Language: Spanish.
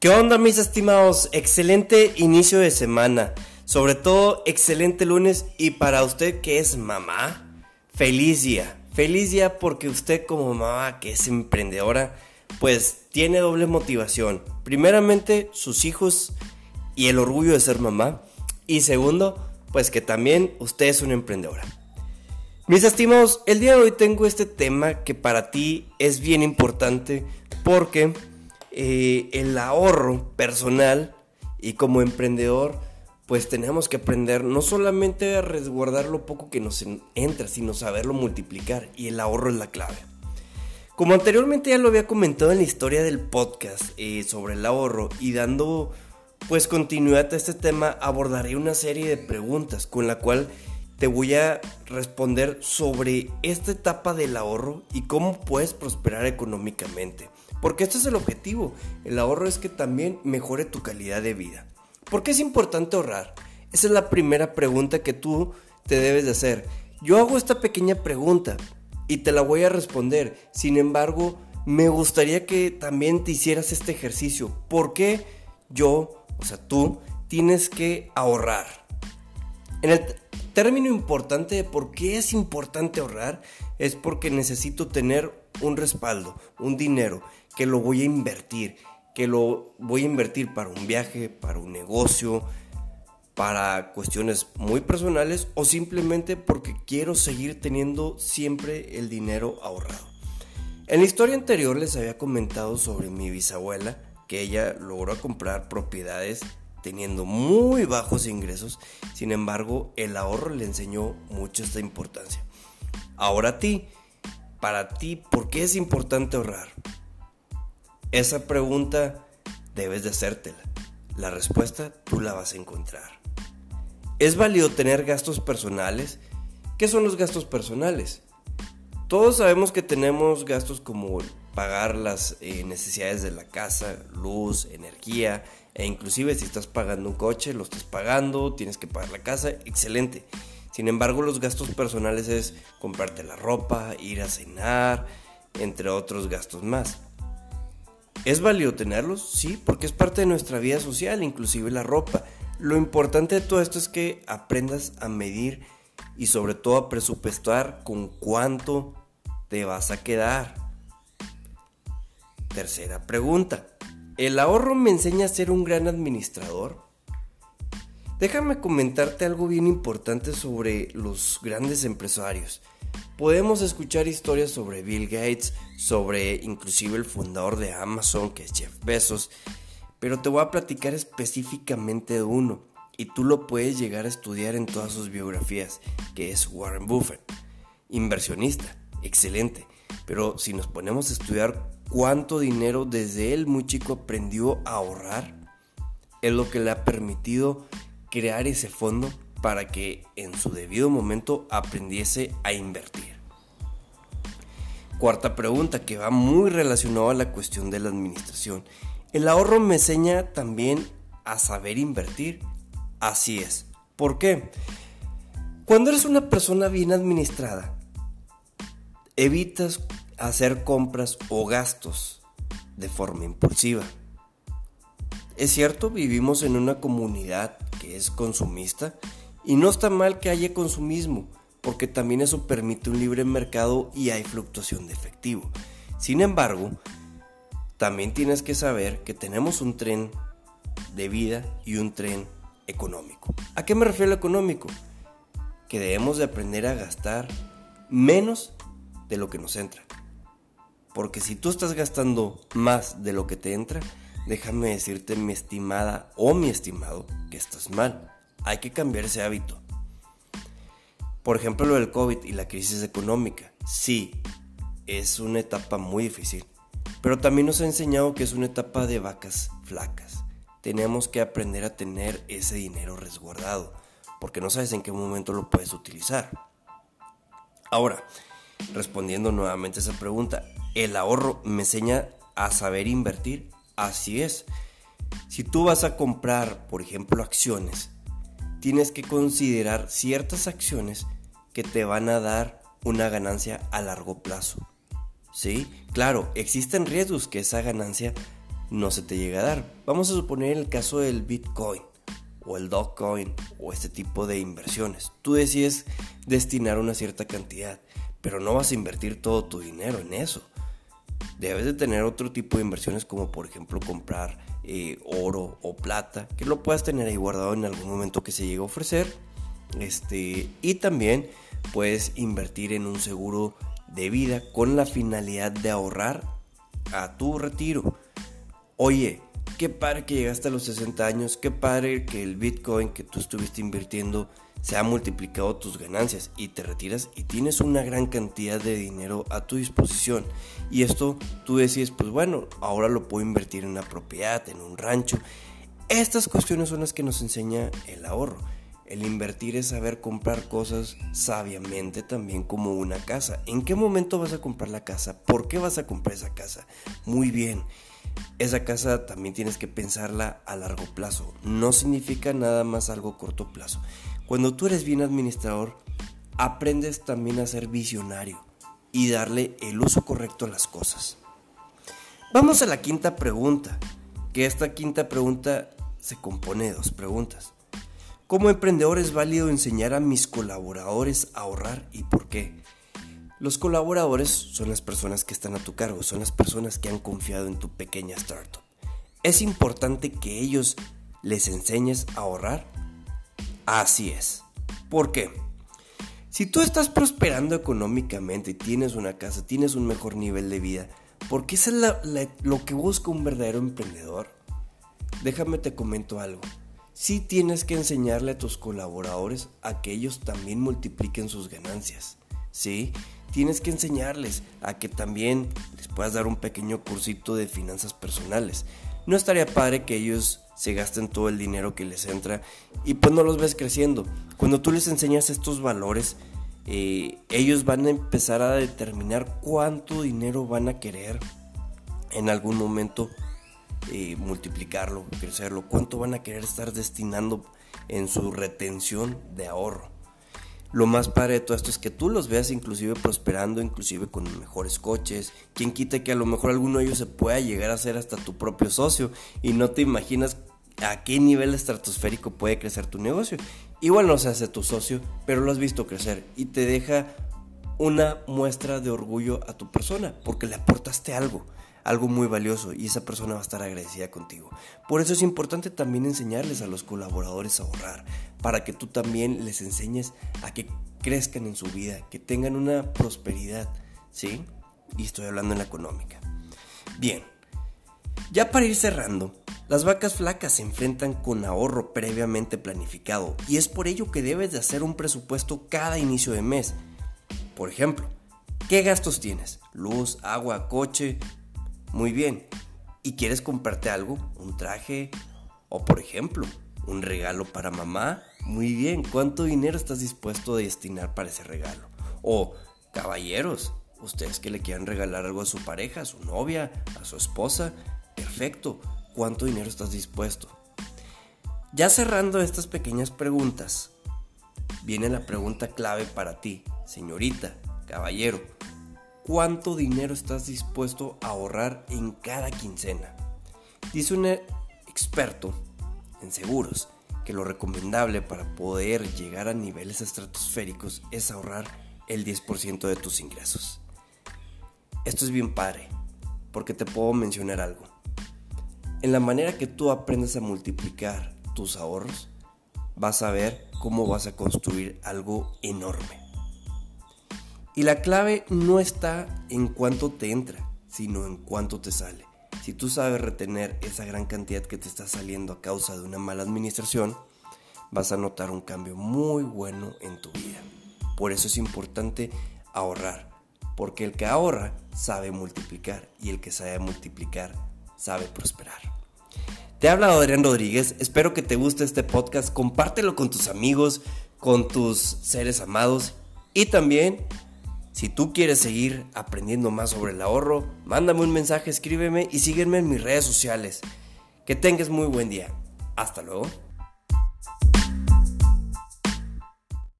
¿Qué onda mis estimados? Excelente inicio de semana. Sobre todo, excelente lunes y para usted que es mamá, feliz día. Feliz día porque usted como mamá que es emprendedora, pues tiene doble motivación. Primeramente, sus hijos y el orgullo de ser mamá. Y segundo, pues que también usted es una emprendedora. Mis estimados, el día de hoy tengo este tema que para ti es bien importante porque eh, el ahorro personal y como emprendedor, pues tenemos que aprender no solamente a resguardar lo poco que nos entra, sino saberlo multiplicar y el ahorro es la clave. Como anteriormente ya lo había comentado en la historia del podcast eh, sobre el ahorro y dando pues continuidad a este tema, abordaré una serie de preguntas con la cual te voy a responder sobre esta etapa del ahorro y cómo puedes prosperar económicamente. Porque este es el objetivo. El ahorro es que también mejore tu calidad de vida. ¿Por qué es importante ahorrar? Esa es la primera pregunta que tú te debes de hacer. Yo hago esta pequeña pregunta y te la voy a responder. Sin embargo, me gustaría que también te hicieras este ejercicio. ¿Por qué yo, o sea, tú, tienes que ahorrar? En el término importante de por qué es importante ahorrar es porque necesito tener un respaldo, un dinero que lo voy a invertir, que lo voy a invertir para un viaje, para un negocio, para cuestiones muy personales o simplemente porque quiero seguir teniendo siempre el dinero ahorrado. En la historia anterior les había comentado sobre mi bisabuela, que ella logró comprar propiedades teniendo muy bajos ingresos, sin embargo el ahorro le enseñó mucho esta importancia. Ahora a ti, para ti, ¿por qué es importante ahorrar? Esa pregunta debes de hacértela. La respuesta tú la vas a encontrar. ¿Es válido tener gastos personales? ¿Qué son los gastos personales? Todos sabemos que tenemos gastos como pagar las eh, necesidades de la casa, luz, energía, e inclusive si estás pagando un coche, lo estás pagando, tienes que pagar la casa, excelente. Sin embargo, los gastos personales es comprarte la ropa, ir a cenar, entre otros gastos más. ¿Es válido tenerlos? Sí, porque es parte de nuestra vida social, inclusive la ropa. Lo importante de todo esto es que aprendas a medir y sobre todo a presupuestar con cuánto te vas a quedar. Tercera pregunta. ¿El ahorro me enseña a ser un gran administrador? Déjame comentarte algo bien importante sobre los grandes empresarios. Podemos escuchar historias sobre Bill Gates, sobre inclusive el fundador de Amazon, que es Jeff Bezos, pero te voy a platicar específicamente de uno, y tú lo puedes llegar a estudiar en todas sus biografías, que es Warren Buffett, inversionista, excelente, pero si nos ponemos a estudiar cuánto dinero desde él muy chico aprendió a ahorrar, es lo que le ha permitido crear ese fondo para que en su debido momento aprendiese a invertir. Cuarta pregunta que va muy relacionada a la cuestión de la administración. ¿El ahorro me enseña también a saber invertir? Así es. ¿Por qué? Cuando eres una persona bien administrada, evitas hacer compras o gastos de forma impulsiva. Es cierto, vivimos en una comunidad que es consumista y no está mal que haya consumismo, porque también eso permite un libre mercado y hay fluctuación de efectivo. Sin embargo, también tienes que saber que tenemos un tren de vida y un tren económico. ¿A qué me refiero a económico? Que debemos de aprender a gastar menos de lo que nos entra. Porque si tú estás gastando más de lo que te entra, déjame decirte mi estimada o mi estimado que estás mal. Hay que cambiar ese hábito. Por ejemplo, lo del COVID y la crisis económica. Sí, es una etapa muy difícil, pero también nos ha enseñado que es una etapa de vacas flacas. Tenemos que aprender a tener ese dinero resguardado, porque no sabes en qué momento lo puedes utilizar. Ahora, respondiendo nuevamente a esa pregunta, ¿el ahorro me enseña a saber invertir? Así es. Si tú vas a comprar, por ejemplo, acciones, tienes que considerar ciertas acciones que te van a dar una ganancia a largo plazo. ¿Sí? Claro, existen riesgos que esa ganancia no se te llega a dar. Vamos a suponer el caso del Bitcoin o el Dogecoin o este tipo de inversiones. Tú decides destinar una cierta cantidad, pero no vas a invertir todo tu dinero en eso. Debes de tener otro tipo de inversiones como por ejemplo comprar eh, oro o plata, que lo puedas tener ahí guardado en algún momento que se llegue a ofrecer. Este, y también puedes invertir en un seguro de vida con la finalidad de ahorrar a tu retiro. Oye, qué padre que llegaste a los 60 años, qué padre que el Bitcoin que tú estuviste invirtiendo se ha multiplicado tus ganancias y te retiras y tienes una gran cantidad de dinero a tu disposición. Y esto tú decides, pues bueno, ahora lo puedo invertir en una propiedad, en un rancho. Estas cuestiones son las que nos enseña el ahorro. El invertir es saber comprar cosas sabiamente también como una casa. ¿En qué momento vas a comprar la casa? ¿Por qué vas a comprar esa casa? Muy bien. Esa casa también tienes que pensarla a largo plazo. No significa nada más algo corto plazo. Cuando tú eres bien administrador, aprendes también a ser visionario y darle el uso correcto a las cosas. Vamos a la quinta pregunta, que esta quinta pregunta se compone de dos preguntas. Como emprendedor es válido enseñar a mis colaboradores a ahorrar y por qué. Los colaboradores son las personas que están a tu cargo, son las personas que han confiado en tu pequeña startup. ¿Es importante que ellos les enseñes a ahorrar? Así es. ¿Por qué? Si tú estás prosperando económicamente, tienes una casa, tienes un mejor nivel de vida, porque eso es lo que busca un verdadero emprendedor. Déjame te comento algo sí tienes que enseñarle a tus colaboradores a que ellos también multipliquen sus ganancias. ¿Sí? Tienes que enseñarles a que también les puedas dar un pequeño cursito de finanzas personales. No estaría padre que ellos se gasten todo el dinero que les entra y pues no los ves creciendo. Cuando tú les enseñas estos valores, eh, ellos van a empezar a determinar cuánto dinero van a querer en algún momento eh, multiplicarlo, crecerlo, cuánto van a querer estar destinando en su retención de ahorro. Lo más padre de todo esto es que tú los veas inclusive prosperando, inclusive con mejores coches. Quien quita que a lo mejor alguno de ellos se pueda llegar a ser hasta tu propio socio y no te imaginas a qué nivel estratosférico puede crecer tu negocio. Igual no se hace tu socio, pero lo has visto crecer y te deja una muestra de orgullo a tu persona porque le aportaste algo algo muy valioso y esa persona va a estar agradecida contigo. Por eso es importante también enseñarles a los colaboradores a ahorrar, para que tú también les enseñes a que crezcan en su vida, que tengan una prosperidad, ¿sí? Y estoy hablando en la económica. Bien, ya para ir cerrando, las vacas flacas se enfrentan con ahorro previamente planificado y es por ello que debes de hacer un presupuesto cada inicio de mes. Por ejemplo, ¿qué gastos tienes? Luz, agua, coche, muy bien. ¿Y quieres comprarte algo? ¿Un traje? O por ejemplo, un regalo para mamá. Muy bien. ¿Cuánto dinero estás dispuesto a destinar para ese regalo? O caballeros, ustedes que le quieran regalar algo a su pareja, a su novia, a su esposa. Perfecto. ¿Cuánto dinero estás dispuesto? Ya cerrando estas pequeñas preguntas, viene la pregunta clave para ti, señorita, caballero cuánto dinero estás dispuesto a ahorrar en cada quincena. Dice un experto en seguros que lo recomendable para poder llegar a niveles estratosféricos es ahorrar el 10% de tus ingresos. Esto es bien padre, porque te puedo mencionar algo. En la manera que tú aprendes a multiplicar tus ahorros, vas a ver cómo vas a construir algo enorme. Y la clave no está en cuánto te entra, sino en cuánto te sale. Si tú sabes retener esa gran cantidad que te está saliendo a causa de una mala administración, vas a notar un cambio muy bueno en tu vida. Por eso es importante ahorrar, porque el que ahorra sabe multiplicar y el que sabe multiplicar sabe prosperar. Te ha hablado Adrián Rodríguez, espero que te guste este podcast, compártelo con tus amigos, con tus seres amados y también si tú quieres seguir aprendiendo más sobre el ahorro, mándame un mensaje, escríbeme y sígueme en mis redes sociales. Que tengas muy buen día. Hasta luego.